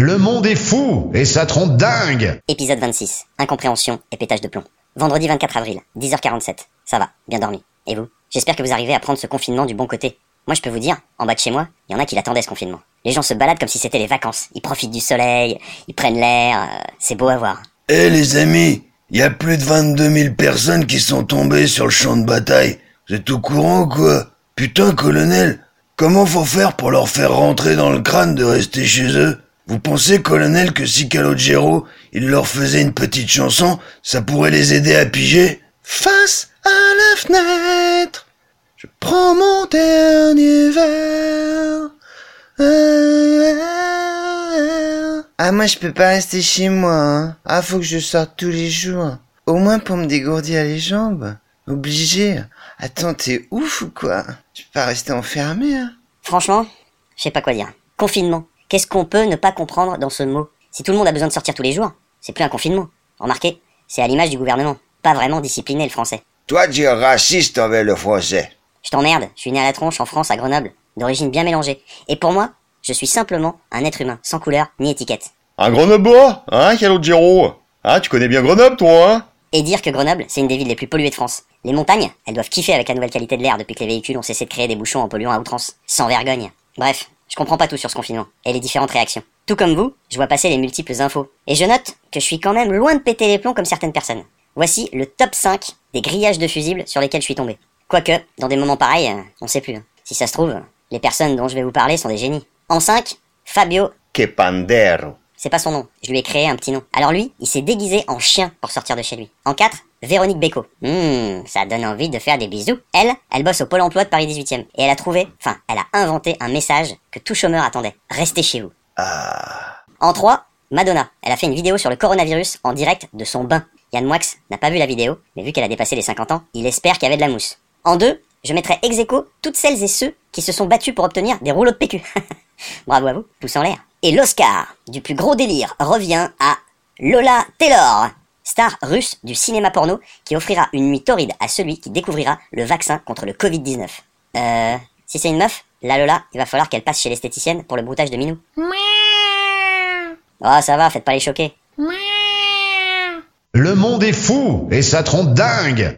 Le monde est fou et ça trompe dingue Épisode 26. Incompréhension et pétage de plomb. Vendredi 24 avril, 10h47. Ça va, bien dormi. Et vous? J'espère que vous arrivez à prendre ce confinement du bon côté. Moi je peux vous dire, en bas de chez moi, il y en a qui l'attendaient ce confinement. Les gens se baladent comme si c'était les vacances. Ils profitent du soleil, ils prennent l'air, euh, c'est beau à voir. Eh les amis, il y a plus de 22 000 personnes qui sont tombées sur le champ de bataille. Vous êtes au courant ou quoi? Putain, colonel, comment faut faire pour leur faire rentrer dans le crâne de rester chez eux? Vous pensez, colonel, que si Calogero, il leur faisait une petite chanson, ça pourrait les aider à piger Face à la fenêtre, je prends mon dernier verre. Ah, moi, je peux pas rester chez moi, hein. Ah, faut que je sorte tous les jours. Au moins pour me dégourdir les jambes. Obligé. Attends, t'es ouf ou quoi? Je peux pas rester enfermé, hein. Franchement, je sais pas quoi dire. Confinement. Qu'est-ce qu'on peut ne pas comprendre dans ce mot? Si tout le monde a besoin de sortir tous les jours, c'est plus un confinement. Remarquez, c'est à l'image du gouvernement. Pas vraiment discipliné le français. Toi, tu es raciste envers le français. Je t'emmerde, je suis né à la tronche en France, à Grenoble, d'origine bien mélangée. Et pour moi, je suis simplement un être humain, sans couleur ni étiquette. Un Grenoblois Hein, Calogero Hein, tu connais bien Grenoble, toi, hein? Et dire que Grenoble, c'est une des villes les plus polluées de France. Les montagnes, elles doivent kiffer avec la nouvelle qualité de l'air depuis que les véhicules ont cessé de créer des bouchons en polluant à outrance. Sans vergogne. Bref, je comprends pas tout sur ce confinement, et les différentes réactions. Tout comme vous, je vois passer les multiples infos. Et je note que je suis quand même loin de péter les plombs comme certaines personnes. Voici le top 5 des grillages de fusibles sur lesquels je suis tombé. Quoique, dans des moments pareils, euh, on sait plus. hein. Si ça se trouve, les personnes dont je vais vous parler sont des génies. En 5, Fabio. C'est pas son nom, je lui ai créé un petit nom. Alors lui, il s'est déguisé en chien pour sortir de chez lui. En 4, Véronique Beko. Hmm, ça donne envie de faire des bisous. Elle, elle bosse au Pôle emploi de Paris 18e. Et elle a trouvé, enfin, elle a inventé un message que tout chômeur attendait. Restez chez vous. En 3, Madonna. Elle a fait une vidéo sur le coronavirus en direct de son bain. Yann Moix n'a pas vu la vidéo, mais vu qu'elle a dépassé les 50 ans, il espère qu'il y avait de la mousse. En 2, je mettrai ex aequo toutes celles et ceux qui se sont battus pour obtenir des rouleaux de PQ. Bravo à vous, pouce en l'air. Et l'Oscar du plus gros délire revient à Lola Taylor, star russe du cinéma porno qui offrira une nuit torride à celui qui découvrira le vaccin contre le Covid-19. Euh, si c'est une meuf, la Lola, il va falloir qu'elle passe chez l'esthéticienne pour le broutage de Minou. Oh, ça va, faites pas les choquer. Le monde est fou et ça trompe dingue